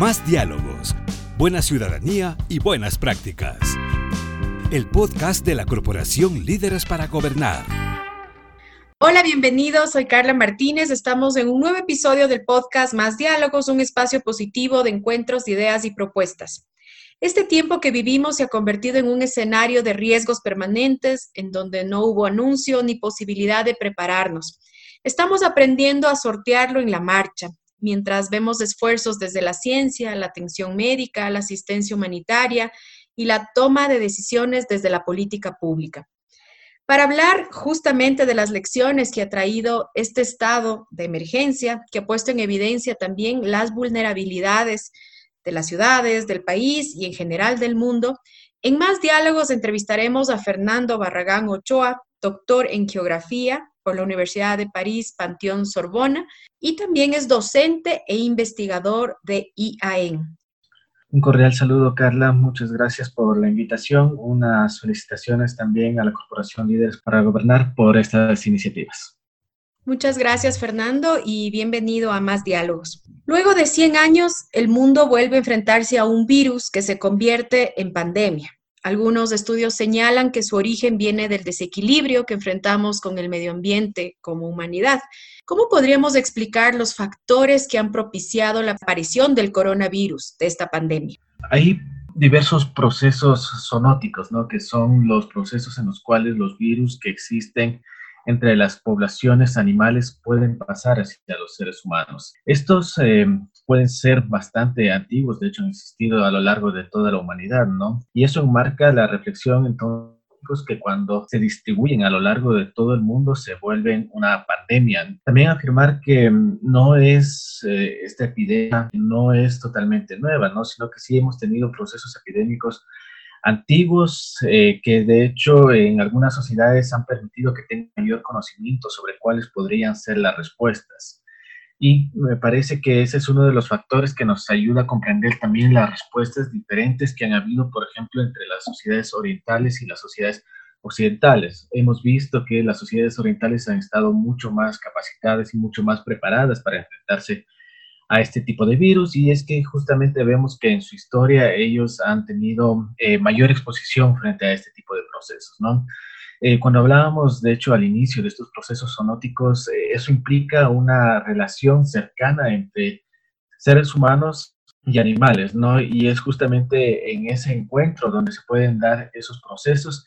Más diálogos, buena ciudadanía y buenas prácticas. El podcast de la Corporación Líderes para Gobernar. Hola, bienvenidos. Soy Carla Martínez. Estamos en un nuevo episodio del podcast Más Diálogos, un espacio positivo de encuentros, ideas y propuestas. Este tiempo que vivimos se ha convertido en un escenario de riesgos permanentes, en donde no hubo anuncio ni posibilidad de prepararnos. Estamos aprendiendo a sortearlo en la marcha, mientras vemos esfuerzos desde la ciencia, la atención médica, la asistencia humanitaria y la toma de decisiones desde la política pública. Para hablar justamente de las lecciones que ha traído este estado de emergencia, que ha puesto en evidencia también las vulnerabilidades de las ciudades, del país y en general del mundo. En más diálogos entrevistaremos a Fernando Barragán Ochoa, doctor en geografía por la Universidad de París Panteón Sorbona y también es docente e investigador de IAEN. Un cordial saludo, Carla. Muchas gracias por la invitación. Unas felicitaciones también a la Corporación Líderes para Gobernar por estas iniciativas. Muchas gracias, Fernando, y bienvenido a Más Diálogos. Luego de 100 años, el mundo vuelve a enfrentarse a un virus que se convierte en pandemia. Algunos estudios señalan que su origen viene del desequilibrio que enfrentamos con el medio ambiente como humanidad. ¿Cómo podríamos explicar los factores que han propiciado la aparición del coronavirus, de esta pandemia? Hay diversos procesos zoonóticos, ¿no? que son los procesos en los cuales los virus que existen entre las poblaciones animales pueden pasar hacia los seres humanos. Estos eh, pueden ser bastante antiguos, de hecho han existido a lo largo de toda la humanidad, ¿no? Y eso marca la reflexión entonces que cuando se distribuyen a lo largo de todo el mundo se vuelven una pandemia. También afirmar que mm, no es eh, esta epidemia, no es totalmente nueva, ¿no? sino que sí hemos tenido procesos epidémicos antiguos eh, que de hecho en algunas sociedades han permitido que tengan mayor conocimiento sobre cuáles podrían ser las respuestas. Y me parece que ese es uno de los factores que nos ayuda a comprender también las respuestas diferentes que han habido, por ejemplo, entre las sociedades orientales y las sociedades occidentales. Hemos visto que las sociedades orientales han estado mucho más capacitadas y mucho más preparadas para enfrentarse a este tipo de virus y es que justamente vemos que en su historia ellos han tenido eh, mayor exposición frente a este tipo de procesos, ¿no? Eh, cuando hablábamos, de hecho, al inicio de estos procesos zoonóticos, eh, eso implica una relación cercana entre seres humanos y animales, ¿no? Y es justamente en ese encuentro donde se pueden dar esos procesos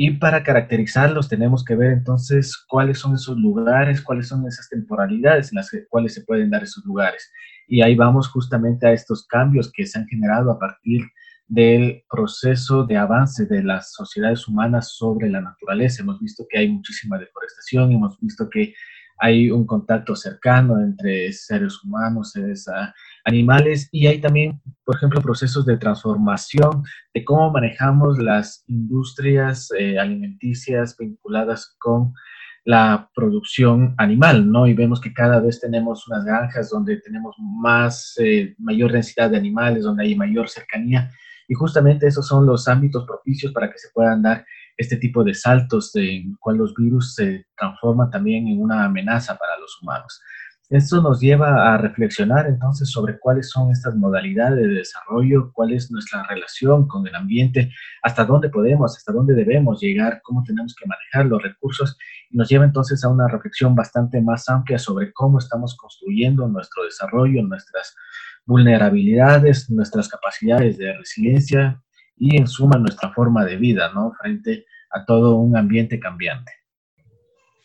y para caracterizarlos tenemos que ver entonces cuáles son esos lugares, cuáles son esas temporalidades en las cuales se pueden dar esos lugares. Y ahí vamos justamente a estos cambios que se han generado a partir del proceso de avance de las sociedades humanas sobre la naturaleza. Hemos visto que hay muchísima deforestación, hemos visto que hay un contacto cercano entre seres humanos, seres ah, animales y hay también, por ejemplo, procesos de transformación de cómo manejamos las industrias eh, alimenticias vinculadas con la producción animal, ¿no? Y vemos que cada vez tenemos unas granjas donde tenemos más, eh, mayor densidad de animales, donde hay mayor cercanía y justamente esos son los ámbitos propicios para que se puedan dar este tipo de saltos en cual los virus se transforman también en una amenaza para los humanos. Esto nos lleva a reflexionar entonces sobre cuáles son estas modalidades de desarrollo, cuál es nuestra relación con el ambiente, hasta dónde podemos, hasta dónde debemos llegar, cómo tenemos que manejar los recursos y nos lleva entonces a una reflexión bastante más amplia sobre cómo estamos construyendo nuestro desarrollo, nuestras vulnerabilidades, nuestras capacidades de resiliencia y en suma nuestra forma de vida, ¿no? Frente a todo un ambiente cambiante.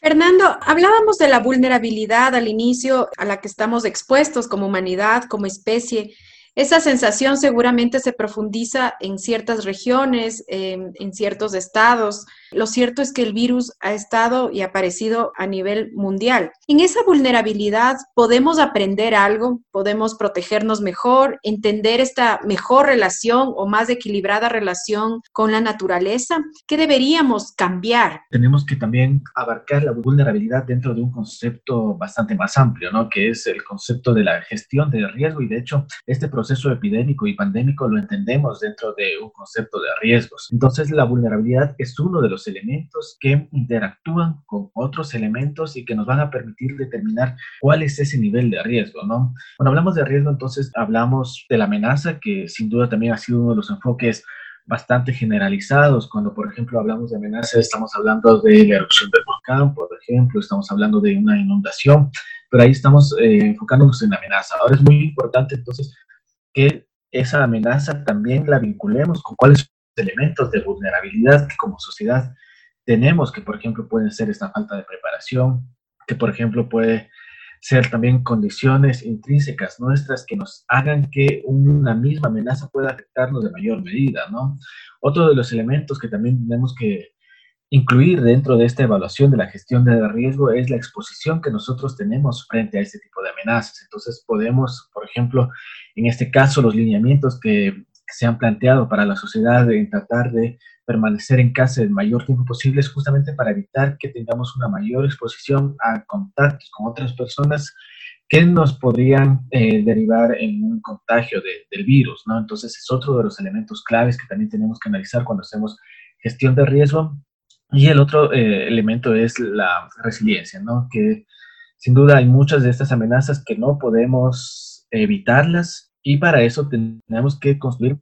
Fernando, hablábamos de la vulnerabilidad al inicio a la que estamos expuestos como humanidad, como especie. Esa sensación seguramente se profundiza en ciertas regiones, en ciertos estados. Lo cierto es que el virus ha estado y aparecido a nivel mundial. En esa vulnerabilidad podemos aprender algo, podemos protegernos mejor, entender esta mejor relación o más equilibrada relación con la naturaleza. ¿Qué deberíamos cambiar? Tenemos que también abarcar la vulnerabilidad dentro de un concepto bastante más amplio, ¿no? Que es el concepto de la gestión del riesgo y de hecho este proceso epidémico y pandémico lo entendemos dentro de un concepto de riesgos. Entonces, la vulnerabilidad es uno de los elementos que interactúan con otros elementos y que nos van a permitir determinar cuál es ese nivel de riesgo, ¿no? Cuando hablamos de riesgo, entonces hablamos de la amenaza, que sin duda también ha sido uno de los enfoques bastante generalizados. Cuando, por ejemplo, hablamos de amenaza, estamos hablando de la erupción del volcán, por ejemplo, estamos hablando de una inundación, pero ahí estamos eh, enfocándonos en la amenaza. Ahora es muy importante entonces que esa amenaza también la vinculemos con cuáles elementos de vulnerabilidad que como sociedad tenemos, que por ejemplo pueden ser esta falta de preparación, que por ejemplo puede ser también condiciones intrínsecas nuestras que nos hagan que una misma amenaza pueda afectarnos de mayor medida, ¿no? Otro de los elementos que también tenemos que incluir dentro de esta evaluación de la gestión de riesgo es la exposición que nosotros tenemos frente a este tipo de amenazas. Entonces podemos, por ejemplo, en este caso, los lineamientos que se han planteado para la sociedad en tratar de permanecer en casa el mayor tiempo posible es justamente para evitar que tengamos una mayor exposición a contactos con otras personas que nos podrían eh, derivar en un contagio del virus, ¿no? Entonces es otro de los elementos claves que también tenemos que analizar cuando hacemos gestión de riesgo. Y el otro eh, elemento es la resiliencia, ¿no? Que sin duda hay muchas de estas amenazas que no podemos evitarlas y para eso tenemos que construir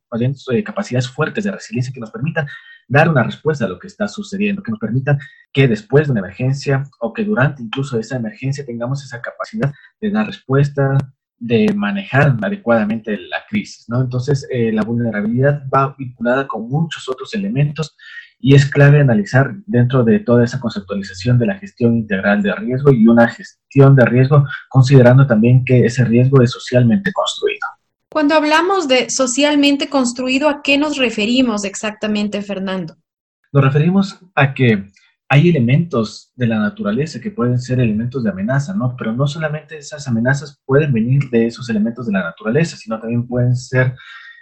eh, capacidades fuertes de resiliencia que nos permitan dar una respuesta a lo que está sucediendo, que nos permitan que después de una emergencia o que durante incluso esa emergencia tengamos esa capacidad de dar respuesta, de manejar adecuadamente la crisis. Entonces, eh, la vulnerabilidad va vinculada con muchos otros elementos y es clave analizar dentro de toda esa conceptualización de la gestión integral de riesgo y una gestión de riesgo considerando también que ese riesgo es socialmente construido. Cuando hablamos de socialmente construido, ¿a qué nos referimos exactamente, Fernando? Nos referimos a que hay elementos de la naturaleza que pueden ser elementos de amenaza, ¿no? Pero no solamente esas amenazas pueden venir de esos elementos de la naturaleza, sino también pueden ser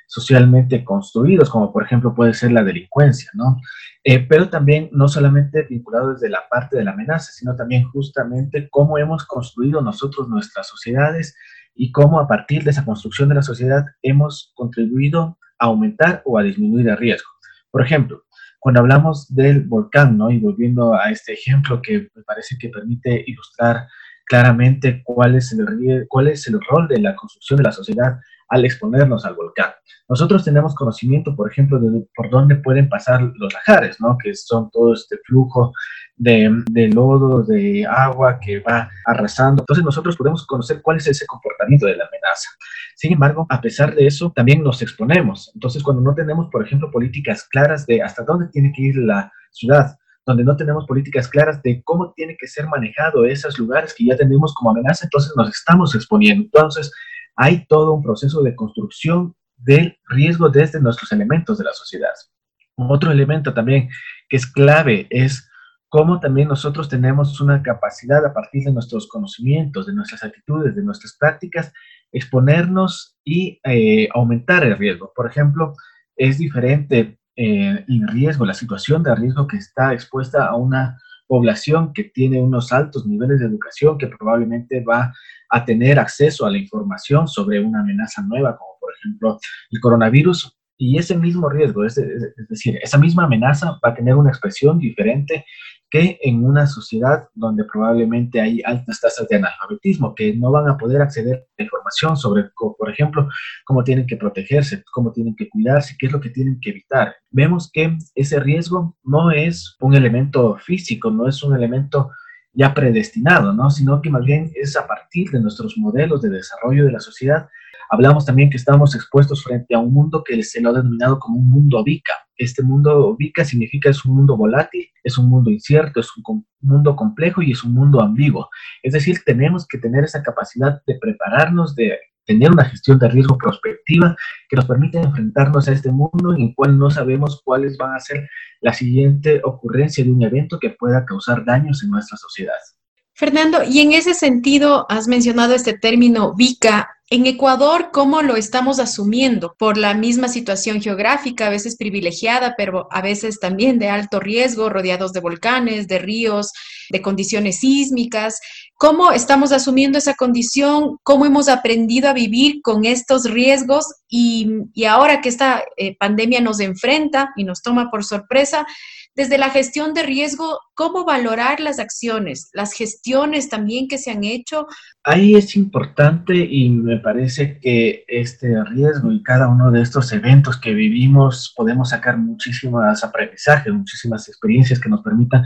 socialmente construidos, como por ejemplo puede ser la delincuencia, ¿no? Eh, pero también no solamente vinculado desde la parte de la amenaza, sino también justamente cómo hemos construido nosotros nuestras sociedades y cómo a partir de esa construcción de la sociedad hemos contribuido a aumentar o a disminuir el riesgo. Por ejemplo, cuando hablamos del volcán, ¿no? y volviendo a este ejemplo que me parece que permite ilustrar claramente cuál es el, rol de la construcción de la sociedad al exponernos al volcán. Nosotros tenemos conocimiento, por ejemplo, de por dónde pueden pasar los lajares, ¿no? que son todo este flujo de, de, lodo, de agua que va arrasando. Entonces nosotros podemos conocer cuál es ese comportamiento de la amenaza. Sin embargo, a pesar de eso, también nos exponemos. Entonces, cuando no tenemos, por ejemplo, políticas claras de hasta dónde tiene que ir la ciudad, donde no tenemos políticas claras de cómo tiene que ser manejado esos lugares que ya tenemos como amenaza, entonces nos estamos exponiendo. Entonces, hay todo un proceso de construcción del riesgo desde nuestros elementos de la sociedad. Otro elemento también que es clave es cómo también nosotros tenemos una capacidad a partir de nuestros conocimientos, de nuestras actitudes, de nuestras prácticas, exponernos y eh, aumentar el riesgo. Por ejemplo, es diferente eh, el riesgo, la situación de riesgo que está expuesta a una población que tiene unos altos niveles de educación, que probablemente va a tener acceso a la información sobre una amenaza nueva, como por ejemplo el coronavirus, y ese mismo riesgo, es, decir, esa misma amenaza va a tener una expresión diferente que en una sociedad donde probablemente hay altas tasas de analfabetismo, que no van a poder acceder a información sobre, por ejemplo, cómo tienen que protegerse, cómo tienen que cuidarse, qué es lo que tienen que evitar. Vemos que ese riesgo no es un elemento físico, no es un elemento ya predestinado, ¿no? sino que más bien es a partir de nuestros modelos de desarrollo de la sociedad Hablamos también que estamos expuestos frente a un mundo que se lo ha denominado como un mundo VICA. Este mundo VICA significa es un mundo volátil, es un mundo incierto, es un mundo complejo y es un mundo ambiguo. Es decir, tenemos que tener esa capacidad de prepararnos, de tener una gestión de riesgo prospectiva que nos permita enfrentarnos a este mundo en el cual no sabemos cuáles van a ser la siguiente ocurrencia de un evento que pueda causar daños en nuestra sociedad. Fernando, y en ese sentido has mencionado este término VICA En Ecuador, ¿cómo lo estamos asumiendo? Por la misma situación geográfica, a veces privilegiada, pero a veces también de alto riesgo, rodeados de volcanes, de ríos, de condiciones sísmicas. ¿Cómo estamos asumiendo esa condición? ¿Cómo hemos aprendido a vivir con estos riesgos? Y, ahora que esta eh, pandemia nos enfrenta y nos toma por sorpresa, desde la gestión de riesgo, ¿cómo valorar las acciones, las gestiones también que se han hecho? Ahí es importante y me parece que este riesgo y cada uno de estos eventos que vivimos podemos sacar muchísimas aprendizajes, muchísimas experiencias que nos permitan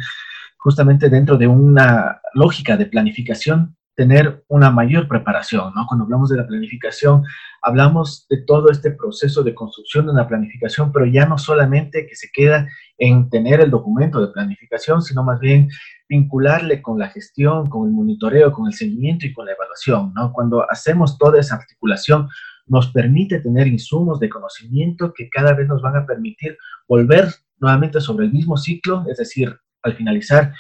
justamente dentro de una lógica de planificación tener una mayor preparación, ¿no? Cuando hablamos de la planificación, hablamos de todo este proceso de construcción de una planificación, pero ya no solamente que se queda en tener el documento de planificación, sino más bien vincularle con la gestión, con el monitoreo, con el seguimiento y con la evaluación, ¿no? Cuando hacemos toda esa articulación, nos permite tener insumos de conocimiento que cada vez nos van a permitir volver nuevamente sobre el mismo ciclo, es decir, al finalizar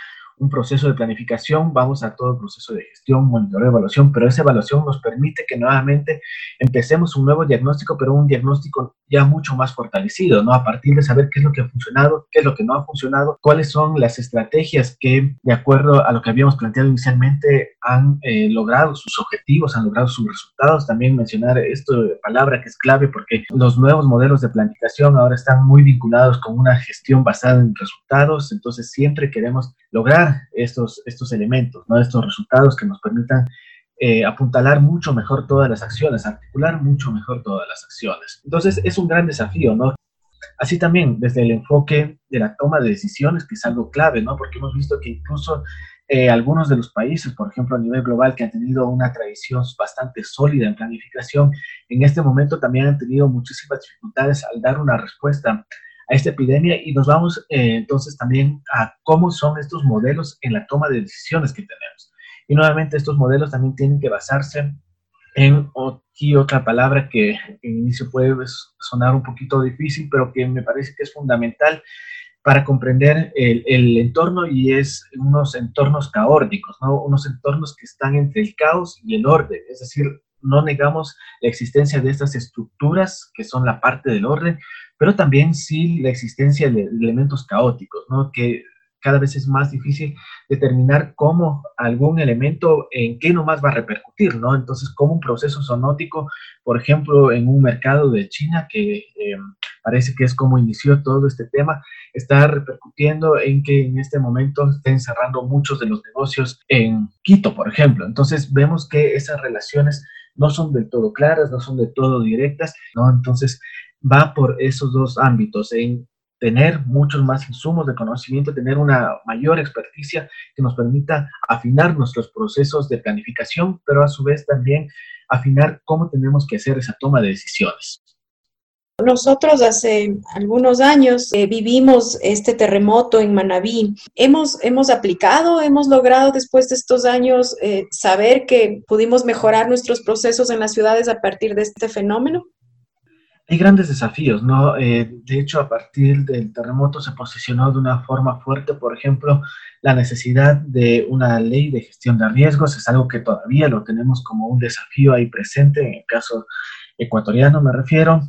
un proceso de planificación, vamos a todo el proceso de gestión, monitoreo, evaluación, pero esa evaluación nos permite que nuevamente empecemos un nuevo diagnóstico, pero un diagnóstico ya mucho más fortalecido, ¿no? A partir de saber qué es lo que ha funcionado, qué es lo que no ha funcionado, cuáles son las estrategias que, de acuerdo a lo que habíamos planteado inicialmente, han eh, logrado sus objetivos, han logrado sus resultados. También mencionar esto de palabra que es clave porque los nuevos modelos de planificación ahora están muy vinculados con una gestión basada en resultados, entonces siempre queremos lograr estos, estos elementos, ¿no? estos resultados que nos permitan eh, apuntalar mucho mejor todas las acciones, articular mucho mejor todas las acciones. Entonces es un gran desafío, ¿no? Así también desde el enfoque de la toma de decisiones, que es algo clave, ¿no? Porque hemos visto que incluso eh, algunos de los países, por ejemplo, a nivel global, que han tenido una tradición bastante sólida en planificación, en este momento también han tenido muchísimas dificultades al dar una respuesta a esta epidemia y nos vamos eh, entonces también a cómo son estos modelos en la toma de decisiones que tenemos. Y nuevamente estos modelos también tienen que basarse en otra palabra que en inicio puede sonar un poquito difícil, pero que me parece que es fundamental para comprender el, el, entorno y es unos entornos caóticos, ¿no? unos entornos que están entre el caos y el orden, es decir, no negamos la existencia de estas estructuras que son la parte del orden, pero también sí la existencia de elementos caóticos, ¿no? Que cada vez es más difícil determinar cómo algún elemento, en qué nomás va a repercutir, ¿no? Entonces, como un proceso sonótico, por ejemplo, en un mercado de China, que eh, parece que es como inició todo este tema, está repercutiendo en que en este momento estén cerrando muchos de los negocios en Quito, por ejemplo. Entonces, vemos que esas relaciones no son del todo claras, no son del todo directas, ¿no? Entonces, va por esos dos ámbitos, en tener muchos más insumos de conocimiento, tener una mayor experticia que nos permita afinar nuestros procesos de planificación, pero a su vez también afinar cómo tenemos que hacer esa toma de decisiones. Nosotros hace algunos años eh, vivimos este terremoto en Manabí. Hemos, hemos aplicado, hemos logrado después de estos años eh, saber que pudimos mejorar nuestros procesos en las ciudades a partir de este fenómeno hay grandes desafíos, ¿no? Eh, de hecho, a partir del terremoto se posicionó de una forma fuerte, por ejemplo, la necesidad de una ley de gestión de riesgos, es algo que todavía lo tenemos como un desafío ahí presente, en el caso ecuatoriano me refiero.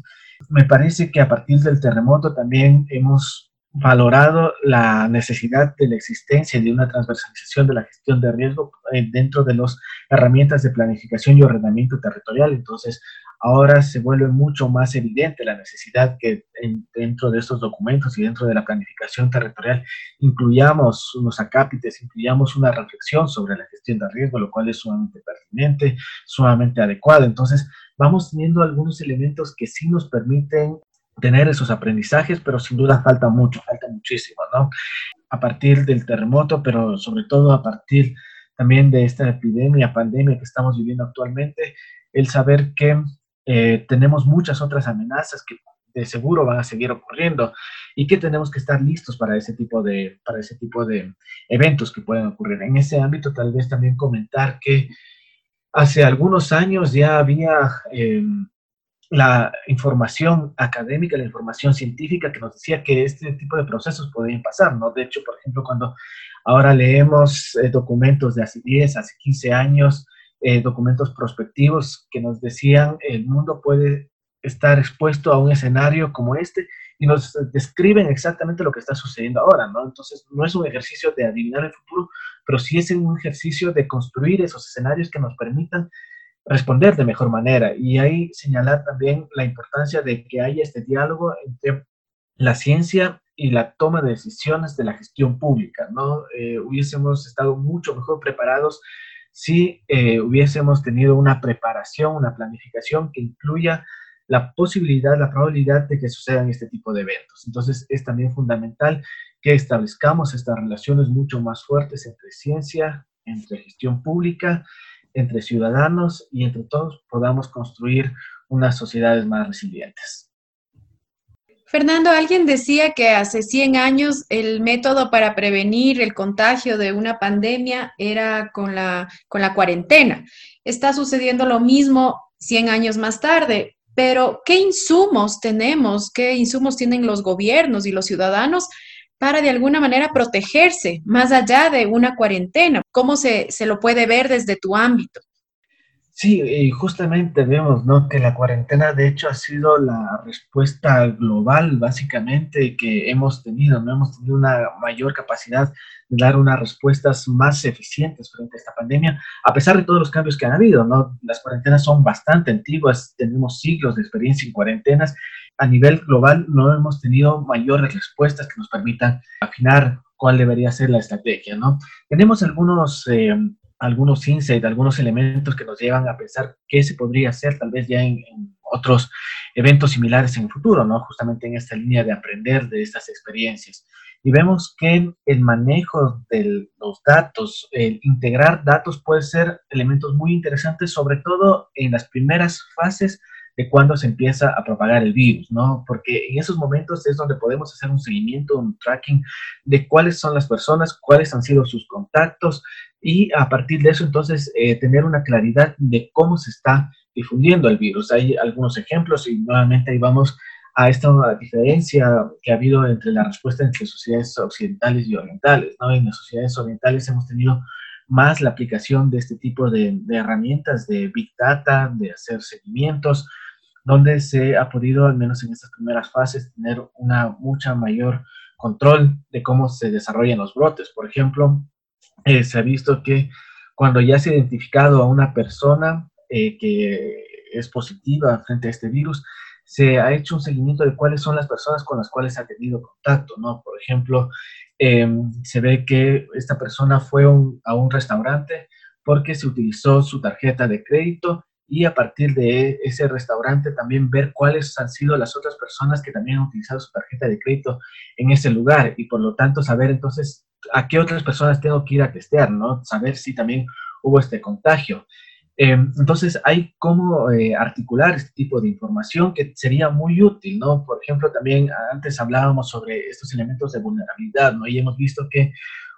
Me parece que a partir del terremoto también hemos valorado la necesidad de la existencia de una transversalización de la gestión de riesgo eh, dentro de las herramientas de planificación y ordenamiento territorial. Entonces, ahora se vuelve mucho más evidente la necesidad que dentro de estos documentos y dentro de la planificación territorial incluyamos unos acápites, incluyamos una reflexión sobre la gestión de riesgo, lo cual es sumamente pertinente, sumamente adecuado. Entonces, vamos teniendo algunos elementos que sí nos permiten tener esos aprendizajes, pero sin duda falta mucho, falta muchísimo, ¿no? A partir del terremoto, pero sobre todo a partir también de esta epidemia, pandemia que estamos viviendo actualmente, el saber que eh, tenemos muchas otras amenazas que de seguro van a seguir ocurriendo y que tenemos que estar listos para ese tipo de, para ese tipo de eventos que pueden ocurrir. En ese ámbito, tal vez también comentar que hace algunos años ya había em, la información académica, la información científica que nos decía que este tipo de procesos podían pasar, ¿no? De hecho, por ejemplo, cuando ahora leemos eh, documentos de hace 10, hace 15 años, eh, documentos prospectivos que nos decían el mundo puede estar expuesto a un escenario como este y nos describen exactamente lo que está sucediendo ahora, ¿no? Entonces, no es un ejercicio de adivinar el futuro, pero sí es un ejercicio de construir esos escenarios que nos permitan responder de mejor manera. Y ahí señalar también la importancia de que haya este diálogo entre la ciencia y la toma de decisiones de la gestión pública, ¿no? Eh, hubiésemos estado mucho mejor preparados si eh, hubiésemos tenido una preparación, una planificación que incluya la posibilidad, la probabilidad de que sucedan este tipo de eventos. Entonces, es también fundamental que establezcamos estas relaciones mucho más fuertes entre ciencia, entre gestión pública, entre ciudadanos y entre todos podamos construir unas sociedades más resilientes. Fernando, alguien decía que hace 100 años el método para prevenir el contagio de una pandemia era con la, con la cuarentena. Está sucediendo lo mismo 100 años más tarde, pero ¿qué insumos tenemos? ¿Qué insumos tienen los gobiernos y los ciudadanos para de alguna manera protegerse más allá de una cuarentena? ¿Cómo se, se lo puede ver desde tu ámbito? Sí, justamente vemos ¿no? que la cuarentena de hecho ha sido la respuesta global básicamente que hemos tenido, no hemos tenido una mayor capacidad de dar unas respuestas más eficientes frente a esta pandemia, a pesar de todos los cambios que han habido. ¿no? Las cuarentenas son bastante antiguas, tenemos siglos de experiencia en cuarentenas. A nivel global no hemos tenido mayores respuestas que nos permitan afinar cuál debería ser la estrategia. ¿no? Tenemos algunos... Eh, algunos insights, algunos elementos que nos llevan a pensar qué se podría hacer tal vez ya en, otros eventos similares en el futuro, ¿no? Justamente en esta línea de aprender de estas experiencias. Y vemos que el manejo de los datos, el integrar datos puede ser elementos muy interesantes, sobre todo en las primeras fases de cuando se empieza a propagar el virus, ¿no? Porque en esos momentos es donde podemos hacer un seguimiento, un tracking de cuáles son las personas, cuáles han sido sus contactos y a partir de eso entonces eh, tener una claridad de cómo se está difundiendo el virus. Hay algunos ejemplos y nuevamente ahí vamos a esta diferencia que ha habido entre la respuesta entre sociedades occidentales y orientales, ¿no? En las sociedades orientales hemos tenido más la aplicación de este tipo de, de herramientas de Big Data, de hacer seguimientos, donde se ha podido, al menos en estas primeras fases, tener una mucha mayor control de cómo se desarrollan los brotes. Por ejemplo, eh, se ha visto que cuando ya se ha identificado a una persona eh, que es positiva frente a este virus, se ha hecho un seguimiento de cuáles son las personas con las cuales ha tenido contacto, ¿no? Por ejemplo, em, se ve que esta persona fue a un restaurante porque se utilizó su tarjeta de crédito y a partir de ese restaurante también ver cuáles han sido las otras personas que también han utilizado su tarjeta de crédito en ese lugar y por lo tanto saber entonces a qué otras personas tengo que ir a testear, ¿no? Saber si también hubo este contagio. Em, entonces hay cómo eh, articular este tipo de información que sería muy útil, ¿no? Por ejemplo, también antes hablábamos sobre estos elementos de vulnerabilidad, ¿no? Y hemos visto que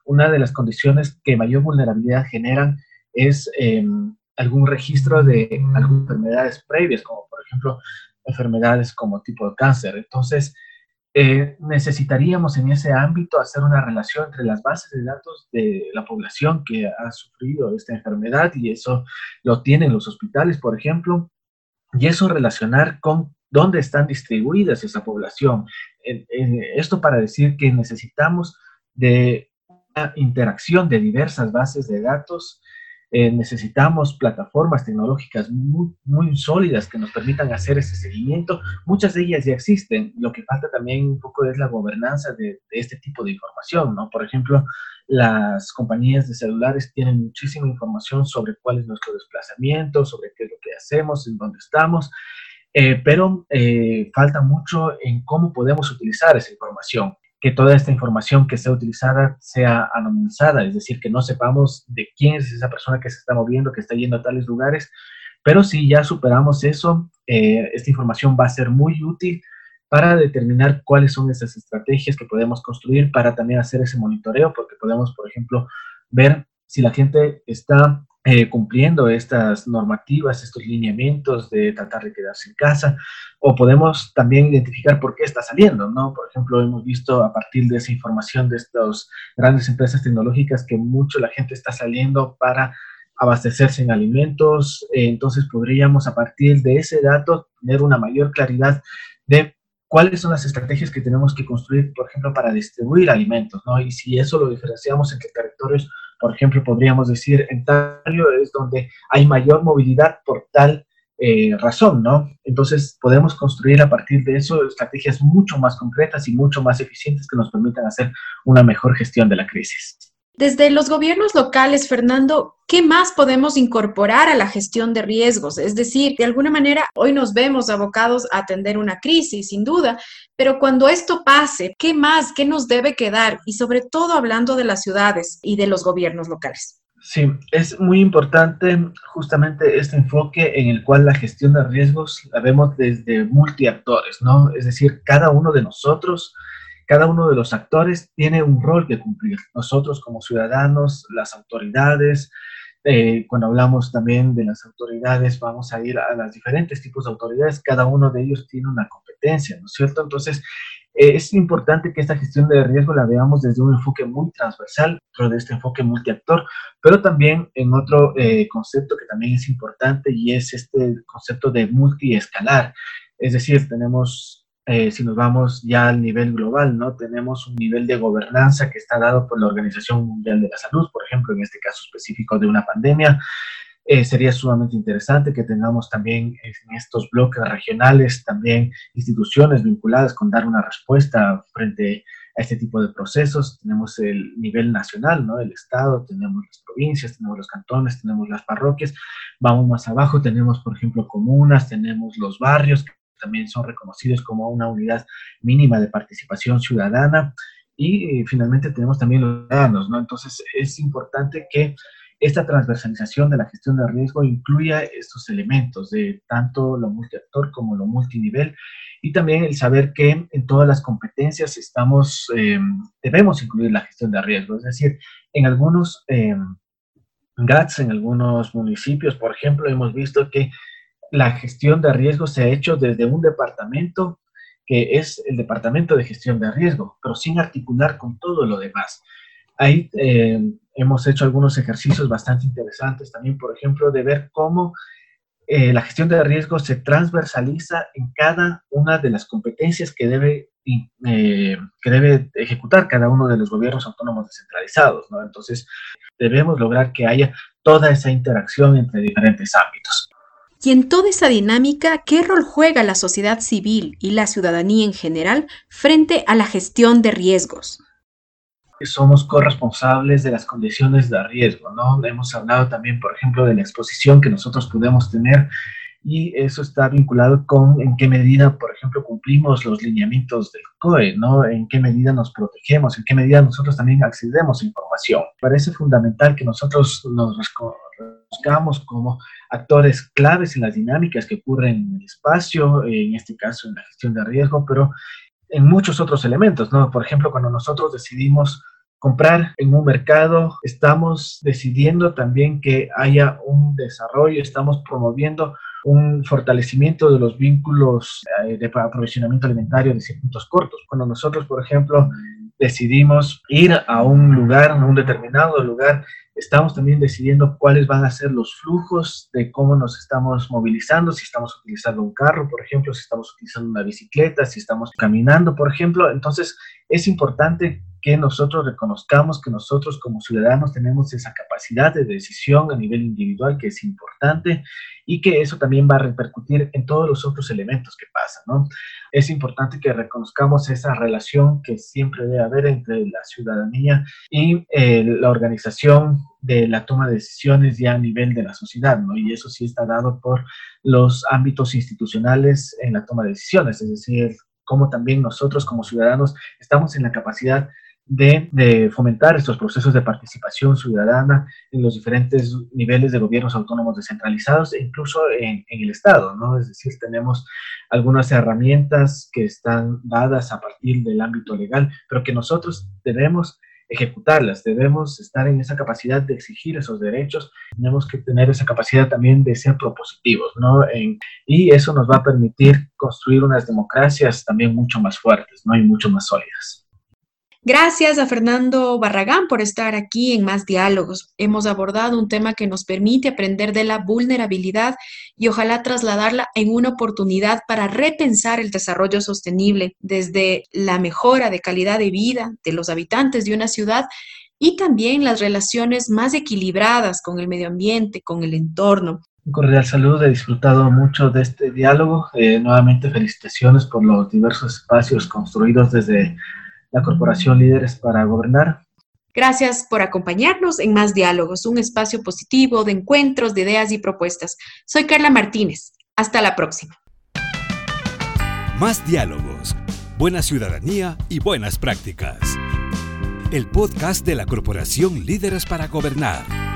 una de las condiciones que mayor vulnerabilidad generan es em, algún registro de algunas enfermedades previas, como por ejemplo enfermedades como tipo de cáncer. Entonces, eh, necesitaríamos en ese ámbito hacer una relación entre las bases de datos de la población que ha sufrido esta enfermedad y eso lo tienen los hospitales, por ejemplo, y eso relacionar con dónde están distribuidas esa población. esto para decir que necesitamos de una interacción de diversas bases de datos eh, necesitamos plataformas tecnológicas muy, sólidas que nos permitan hacer ese seguimiento. Muchas de ellas ya existen. Lo que falta también un poco es la gobernanza de, este tipo de información, ¿no? Por ejemplo, las compañías de celulares tienen muchísima información sobre cuál es nuestro desplazamiento, sobre qué es lo que hacemos, en dónde estamos. Eh, pero eh, falta mucho en cómo podemos utilizar esa información que toda esta información que sea utilizada sea anonimizada, es decir, que no sepamos de quién es esa persona que se está moviendo, que está yendo a tales lugares, pero si ya superamos eso, eh, esta información va a ser muy útil para determinar cuáles son esas estrategias que podemos construir para también hacer ese monitoreo, porque podemos, por ejemplo, ver si la gente está eh, cumpliendo estas normativas, estos lineamientos de tratar de quedarse en casa, o podemos también identificar por qué está saliendo, ¿no? Por ejemplo, hemos visto a partir de esa información de estas grandes empresas tecnológicas que mucho la gente está saliendo para abastecerse en alimentos. Eh, entonces podríamos a partir de ese dato tener una mayor claridad de cuáles son las estrategias que tenemos que construir, por ejemplo, para distribuir alimentos, ¿no? Y si eso lo diferenciamos entre territorios, por ejemplo, podríamos decir, en tal es donde hay mayor movilidad por tal eh, razón, ¿no? Entonces podemos construir a partir de eso estrategias mucho más concretas y mucho más eficientes que nos permitan hacer una mejor gestión de la crisis. Desde los gobiernos locales, Fernando, ¿qué más podemos incorporar a la gestión de riesgos? Es decir, de alguna manera, hoy nos vemos abocados a atender una crisis, sin duda, pero cuando esto pase, ¿qué más? ¿Qué nos debe quedar? Y sobre todo hablando de las ciudades y de los gobiernos locales. Sí, es muy importante justamente este enfoque en el cual la gestión de riesgos la vemos desde multiactores, ¿no? Es decir, cada uno de nosotros cada uno de los actores tiene un rol que cumplir. Nosotros como ciudadanos, las autoridades, eh, cuando hablamos también de las autoridades, vamos a ir a los diferentes tipos de autoridades, cada uno de ellos tiene una competencia, ¿no es cierto? Entonces, eh, es importante que esta gestión de riesgo la veamos desde un enfoque muy transversal, dentro de este enfoque multiactor, pero también en otro eh, concepto que también es importante y es este concepto de multiescalar. Es decir, tenemos eh, si nos vamos ya al nivel global, ¿no? Tenemos un nivel de gobernanza que está dado por la Organización Mundial de la Salud, por ejemplo, en este caso específico de una pandemia. Eh, sería sumamente interesante que tengamos también en estos bloques regionales también instituciones vinculadas con dar una respuesta frente a este tipo de procesos. Tenemos el nivel nacional, ¿no? El Estado, tenemos las provincias, tenemos los cantones, tenemos las parroquias. Vamos más abajo, tenemos, por ejemplo, comunas, tenemos los barrios también son reconocidos como una unidad mínima de participación ciudadana. Y eh, finalmente tenemos también los ciudadanos, ¿no? Entonces es importante que esta transversalización de la gestión de riesgo incluya estos elementos de tanto lo multiactor como lo multinivel. Y también el saber que en todas las competencias estamos, em, debemos incluir la gestión de riesgo, es decir, en algunos eh, GATS, en algunos municipios, por ejemplo, hemos visto que la gestión de riesgo se ha hecho desde un departamento que es el departamento de gestión de riesgo, pero sin articular con todo lo demás. Ahí eh, hemos hecho algunos ejercicios bastante interesantes también, por ejemplo, de ver cómo eh, la gestión de riesgo se transversaliza en cada una de las competencias que debe, eh, que debe ejecutar cada uno de los gobiernos autónomos descentralizados. Entonces, debemos lograr que haya toda esa interacción entre diferentes ámbitos. Y en toda esa dinámica, ¿qué rol juega la sociedad civil y la ciudadanía en general frente a la gestión de riesgos? Somos corresponsables de las condiciones de riesgo, ¿no? Hemos hablado también, por ejemplo, de la exposición que nosotros podemos tener y eso está vinculado con en qué medida, por ejemplo, cumplimos los lineamientos del COE, ¿no? En qué medida nos protegemos, en qué medida nosotros también accedemos a información. Parece fundamental que nosotros nos reconozcamos como actores claves en las dinámicas que ocurren en el espacio, en este caso en la gestión de riesgo, pero en muchos otros elementos, ¿no? Por ejemplo, cuando nosotros decidimos comprar en un mercado, estamos decidiendo también que haya un desarrollo, estamos promoviendo un fortalecimiento de los vínculos eh, de aprovisionamiento alimentario de circuitos cortos. Cuando nosotros, por ejemplo, decidimos ir a un lugar, a un determinado lugar, estamos también decidiendo cuáles van a ser los flujos de cómo nos estamos movilizando, si estamos utilizando un carro, por ejemplo, si estamos utilizando una bicicleta, si estamos caminando, por ejemplo. Entonces, es importante que nosotros reconozcamos que nosotros como ciudadanos tenemos esa capacidad de decisión a nivel individual que es importante y que eso también va a repercutir en todos los otros elementos que pasan, ¿no? Es importante que reconozcamos esa relación que siempre debe haber entre la ciudadanía y eh, la organización de la toma de decisiones ya a nivel de la sociedad, ¿no? Y eso sí está dado por los ámbitos institucionales en la toma de decisiones, es decir, cómo también nosotros como ciudadanos estamos en la capacidad de, fomentar estos procesos de participación ciudadana en los diferentes niveles de gobiernos autónomos descentralizados e incluso en, el Estado, ¿no? Es decir, tenemos algunas herramientas que están dadas a partir del ámbito legal, pero que nosotros debemos ejecutarlas, debemos estar en esa capacidad de exigir esos derechos, tenemos que tener esa capacidad también de ser propositivos, ¿no? y eso nos va a permitir construir unas democracias también mucho más fuertes, ¿no? Y mucho más sólidas. Gracias a Fernando Barragán por estar aquí en Más Diálogos. Hemos abordado un tema que nos permite aprender de la vulnerabilidad y ojalá trasladarla en una oportunidad para repensar el desarrollo sostenible desde la mejora de calidad de vida de los habitantes de una ciudad y también las relaciones más equilibradas con el medio ambiente, con el entorno. Un cordial he disfrutado mucho de este diálogo. Eh, nuevamente felicitaciones por los diversos espacios construidos desde la Corporación Líderes para Gobernar. Gracias por acompañarnos en Más Diálogos, un espacio positivo de encuentros, de ideas y propuestas. Soy Carla Martínez. Hasta la próxima. Más Diálogos, buena ciudadanía y buenas prácticas. El podcast de la Corporación Líderes para Gobernar.